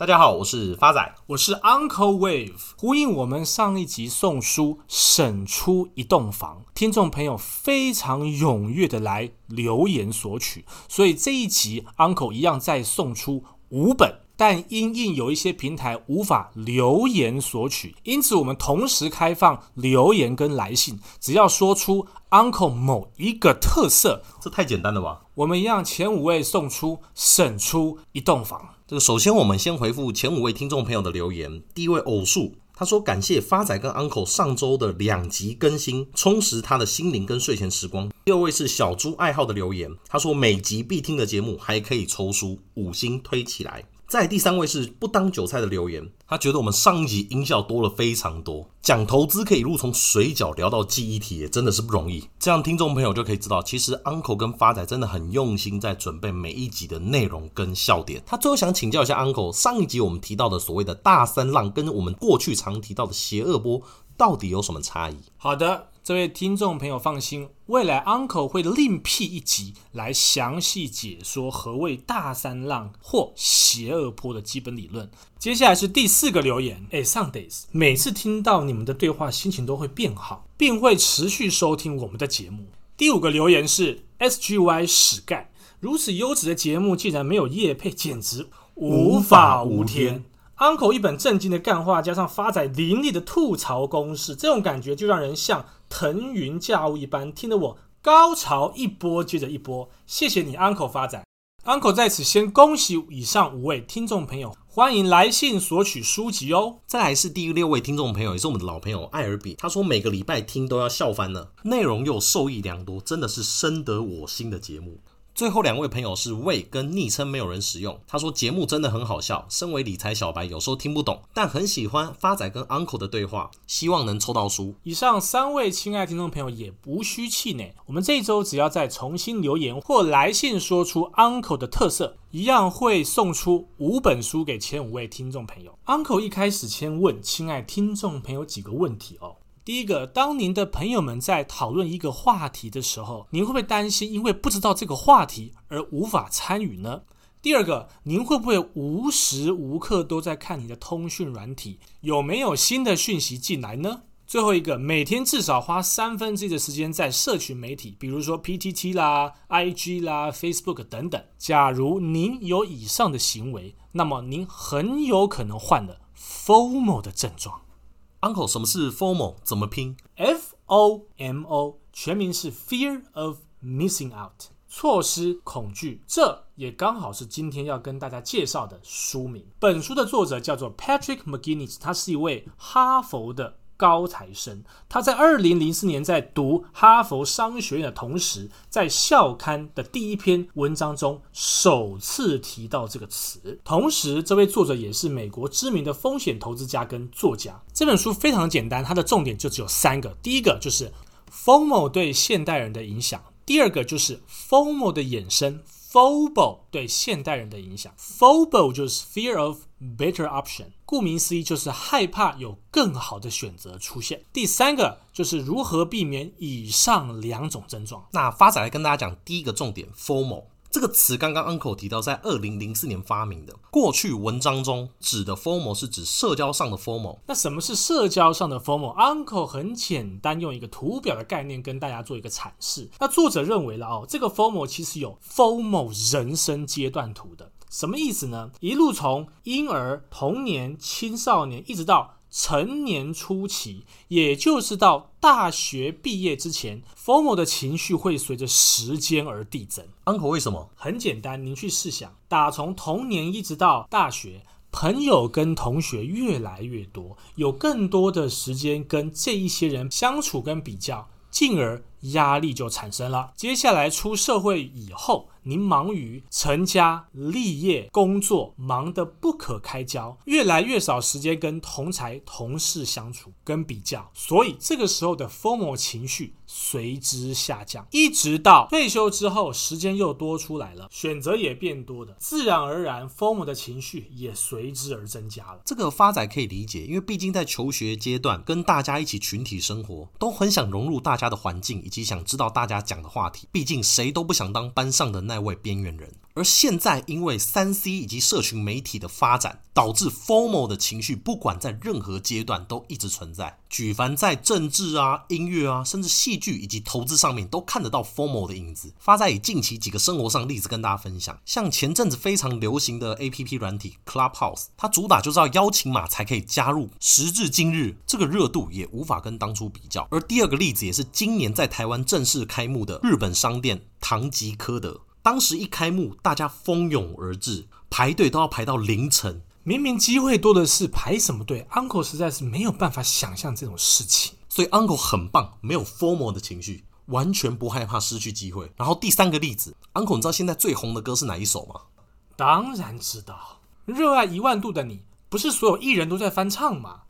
大家好，我是发仔，我是 Uncle Wave。呼应我们上一集送书省出一栋房，听众朋友非常踊跃的来留言索取，所以这一集 Uncle 一样再送出五本。但因应有一些平台无法留言索取，因此我们同时开放留言跟来信，只要说出 Uncle 某一个特色，这太简单了吧？我们一样前五位送出省出一栋房。这个首先我们先回复前五位听众朋友的留言。第一位偶数，他说感谢发仔跟 Uncle 上周的两集更新，充实他的心灵跟睡前时光。第二位是小猪爱好的留言，他说每集必听的节目还可以抽书，五星推起来。在第三位是不当韭菜的留言，他觉得我们上一集音效多了非常多，讲投资可以一路从水饺聊到记忆体，也真的是不容易。这样听众朋友就可以知道，其实 Uncle 跟发仔真的很用心在准备每一集的内容跟笑点。他最后想请教一下 Uncle，上一集我们提到的所谓的大三浪，跟我们过去常提到的邪恶波，到底有什么差异？好的。这位听众朋友放心，未来 Uncle 会另辟一集来详细解说何谓大三浪或邪恶波的基本理论。接下来是第四个留言，哎，Sundays，每次听到你们的对话，心情都会变好，并会持续收听我们的节目。第五个留言是 SGY 史干，如此优质的节目竟然没有业配，简直无法无天。Uncle 一本正经的干话，加上发仔凌厉的吐槽攻势，这种感觉就让人像腾云驾雾一般，听得我高潮一波接着一波。谢谢你，Uncle 发展。Uncle 在此先恭喜以上五位听众朋友，欢迎来信索取书籍哦。再来是第六位听众朋友，也是我们的老朋友艾尔比，他说每个礼拜听都要笑翻了，内容又受益良多，真的是深得我心的节目。最后两位朋友是魏跟昵称没有人使用。他说节目真的很好笑，身为理财小白有时候听不懂，但很喜欢发仔跟 Uncle 的对话，希望能抽到书。以上三位亲爱听众朋友也无需气馁，我们这一周只要再重新留言或来信说出 Uncle 的特色，一样会送出五本书给前五位听众朋友。Uncle 一开始先问亲爱听众朋友几个问题哦。第一个，当您的朋友们在讨论一个话题的时候，您会不会担心因为不知道这个话题而无法参与呢？第二个，您会不会无时无刻都在看你的通讯软体，有没有新的讯息进来呢？最后一个，每天至少花三分之一的时间在社群媒体，比如说 PTT 啦、IG 啦、Facebook 等等。假如您有以上的行为，那么您很有可能患了 FOMO 的症状。Uncle，什么是 formal？怎么拼？F O M O，全名是 Fear of Missing Out，错失恐惧。这也刚好是今天要跟大家介绍的书名。本书的作者叫做 Patrick McGinnis，他是一位哈佛的。高材生，他在二零零四年在读哈佛商学院的同时，在校刊的第一篇文章中首次提到这个词。同时，这位作者也是美国知名的风险投资家跟作家。这本书非常简单，它的重点就只有三个：第一个就是 FOMO 对现代人的影响；第二个就是 FOMO 的衍生。FOBO 对现代人的影响，FOBO 就是 Fear of Better Option，顾名思义就是害怕有更好的选择出现。第三个就是如何避免以上两种症状。那发展来跟大家讲第一个重点，FOMO。这个词刚刚 Uncle 提到，在二零零四年发明的。过去文章中指的 FOMO 是指社交上的 FOMO。那什么是社交上的 FOMO？Uncle 很简单用一个图表的概念跟大家做一个阐释。那作者认为了哦，这个 FOMO 其实有 FOMO 人生阶段图的。什么意思呢？一路从婴儿、童年、青少年，一直到成年初期，也就是到大学毕业之前，FOMO 的情绪会随着时间而递增。Uncle 为什么？很简单，您去试想，打从童年一直到大学，朋友跟同学越来越多，有更多的时间跟这一些人相处跟比较，进而压力就产生了。接下来出社会以后，您忙于成家立业、工作，忙得不可开交，越来越少时间跟同才同事相处跟比较，所以这个时候的 formal 情绪随之下降，一直到退休之后，时间又多出来了，选择也变多的，自然而然 formal 的情绪也随之而增加了。这个发展可以理解，因为毕竟在求学阶段，跟大家一起群体生活，都很想融入大家的环境，及想知道大家讲的话题，毕竟谁都不想当班上的那位边缘人。而现在，因为三 C 以及社群媒体的发展，导致 FOMO 的情绪，不管在任何阶段都一直存在。举凡在政治啊、音乐啊，甚至戏剧以及投资上面，都看得到 FOMO 的影子。发在以近期几个生活上例子跟大家分享，像前阵子非常流行的 APP 软体 Clubhouse，它主打就是要邀请码才可以加入。时至今日，这个热度也无法跟当初比较。而第二个例子也是今年在台湾正式开幕的日本商店唐吉诃德。当时一开幕，大家蜂拥而至，排队都要排到凌晨。明明机会多的是，排什么队？Uncle 实在是没有办法想象这种事情。所以 Uncle 很棒，没有 formal 的情绪，完全不害怕失去机会。然后第三个例子，Uncle，你知道现在最红的歌是哪一首吗？当然知道，《热爱一万度的你》，不是所有艺人都在翻唱吗？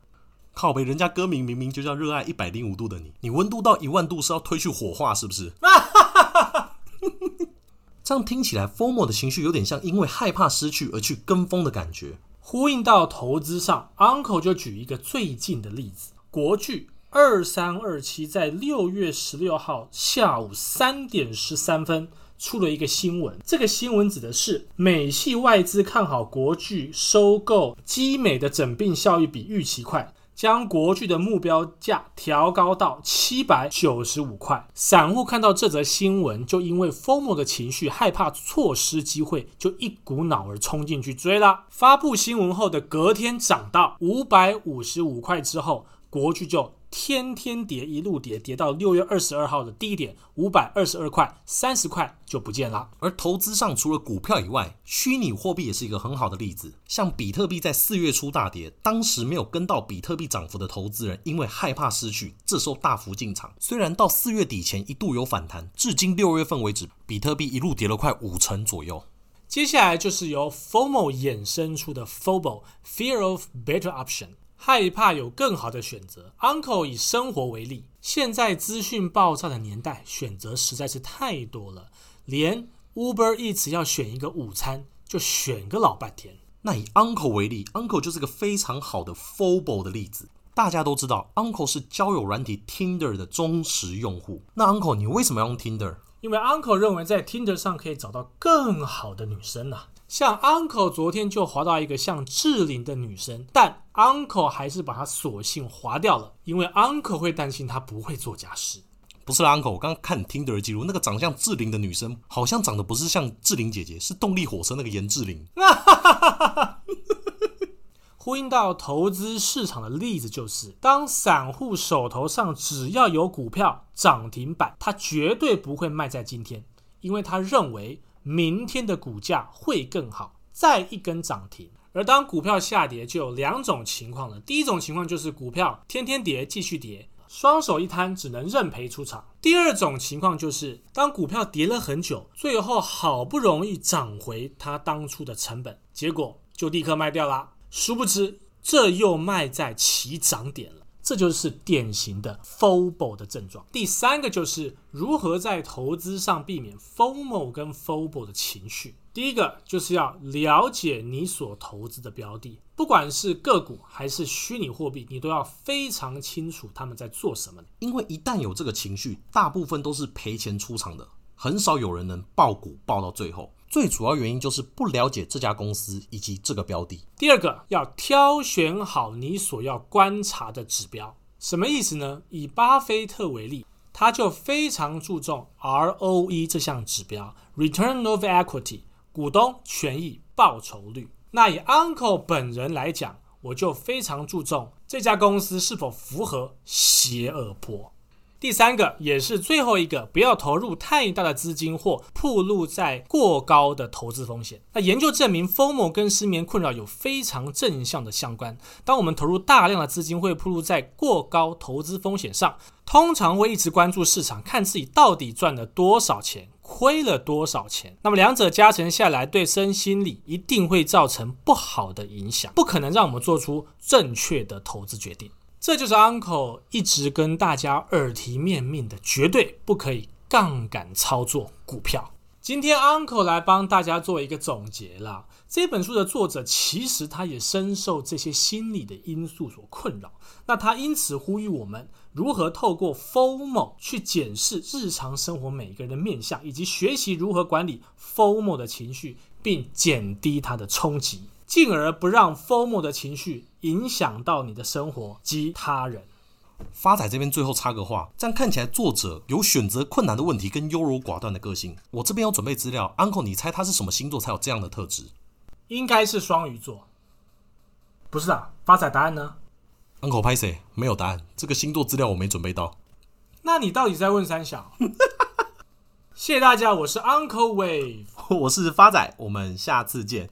靠北，人家歌名明明就叫《热爱一百零五度的你》，你温度到一万度是要推去火化是不是？这样听起来，FOMO 的情绪有点像因为害怕失去而去跟风的感觉。呼应到投资上，Uncle 就举一个最近的例子：国巨二三二七在六月十六号下午三点十三分出了一个新闻。这个新闻指的是美系外资看好国巨收购基美的整并效益比预期快。将国巨的目标价调高到七百九十五块，散户看到这则新闻，就因为 FOMO 的情绪，害怕错失机会，就一股脑儿冲进去追了。发布新闻后的隔天涨到五百五十五块之后，国巨就。天天跌，一路跌，跌到六月二十二号的低点五百二十二块，三十块就不见了。而投资上，除了股票以外，虚拟货币也是一个很好的例子。像比特币在四月初大跌，当时没有跟到比特币涨幅的投资人，因为害怕失去，这时候大幅进场。虽然到四月底前一度有反弹，至今六月份为止，比特币一路跌了快五成左右。接下来就是由 FOMO 衍生出的 FOBO，Fear of Better Option。害怕有更好的选择。Uncle 以生活为例，现在资讯爆炸的年代，选择实在是太多了，连 Uber Eats 要选一个午餐就选个老半天。那以 Uncle 为例，Uncle 就是个非常好的 FOBO 的例子。大家都知道，Uncle 是交友软体 Tinder 的忠实用户。那 Uncle，你为什么要用 Tinder？因为 Uncle 认为在 Tinder 上可以找到更好的女生啊。像 Uncle 昨天就滑到一个像志玲的女生，但 Uncle 还是把她索性划掉了，因为 Uncle 会担心她不会做家事。不是啦，Uncle，我刚刚看 Tinder 的记录，那个长相志玲的女生，好像长得不是像志玲姐姐，是动力火车那个颜志玲。呼应到投资市场的例子，就是当散户手头上只要有股票涨停板，他绝对不会卖在今天，因为他认为。明天的股价会更好，再一根涨停。而当股票下跌，就有两种情况了。第一种情况就是股票天天跌，继续跌，双手一摊，只能认赔出场。第二种情况就是当股票跌了很久，最后好不容易涨回它当初的成本，结果就立刻卖掉了。殊不知，这又卖在起涨点了。这就是典型的 FOBO 的症状。第三个就是如何在投资上避免 FOMO 跟 FOBO 的情绪。第一个就是要了解你所投资的标的，不管是个股还是虚拟货币，你都要非常清楚他们在做什么。因为一旦有这个情绪，大部分都是赔钱出场的，很少有人能爆股爆到最后。最主要原因就是不了解这家公司以及这个标的。第二个，要挑选好你所要观察的指标。什么意思呢？以巴菲特为例，他就非常注重 ROE 这项指标 （Return of Equity，股东权益报酬率）。那以 Uncle 本人来讲，我就非常注重这家公司是否符合邪恶波。第三个也是最后一个，不要投入太大的资金或暴露在过高的投资风险。那研究证明，FOMO 跟失眠困扰有非常正向的相关。当我们投入大量的资金，会暴露在过高投资风险上，通常会一直关注市场，看自己到底赚了多少钱，亏了多少钱。那么两者加成下来，对身心理一定会造成不好的影响，不可能让我们做出正确的投资决定。这就是 Uncle 一直跟大家耳提面命的，绝对不可以杠杆操作股票。今天 Uncle 来帮大家做一个总结啦。这本书的作者其实他也深受这些心理的因素所困扰，那他因此呼吁我们如何透过 FOMO 去检视日常生活每一个人的面相，以及学习如何管理 FOMO 的情绪，并减低它的冲击，进而不让 FOMO 的情绪影响到你的生活及他人。发仔这边最后插个话，这样看起来作者有选择困难的问题跟优柔寡断的个性。我这边有准备资料，Uncle，你猜他是什么星座才有这样的特质？应该是双鱼座。不是啊，发仔答案呢？Uncle 拍谁？没有答案，这个星座资料我没准备到。那你到底在问三小？谢谢大家，我是 Uncle Wave，我是发仔，我们下次见。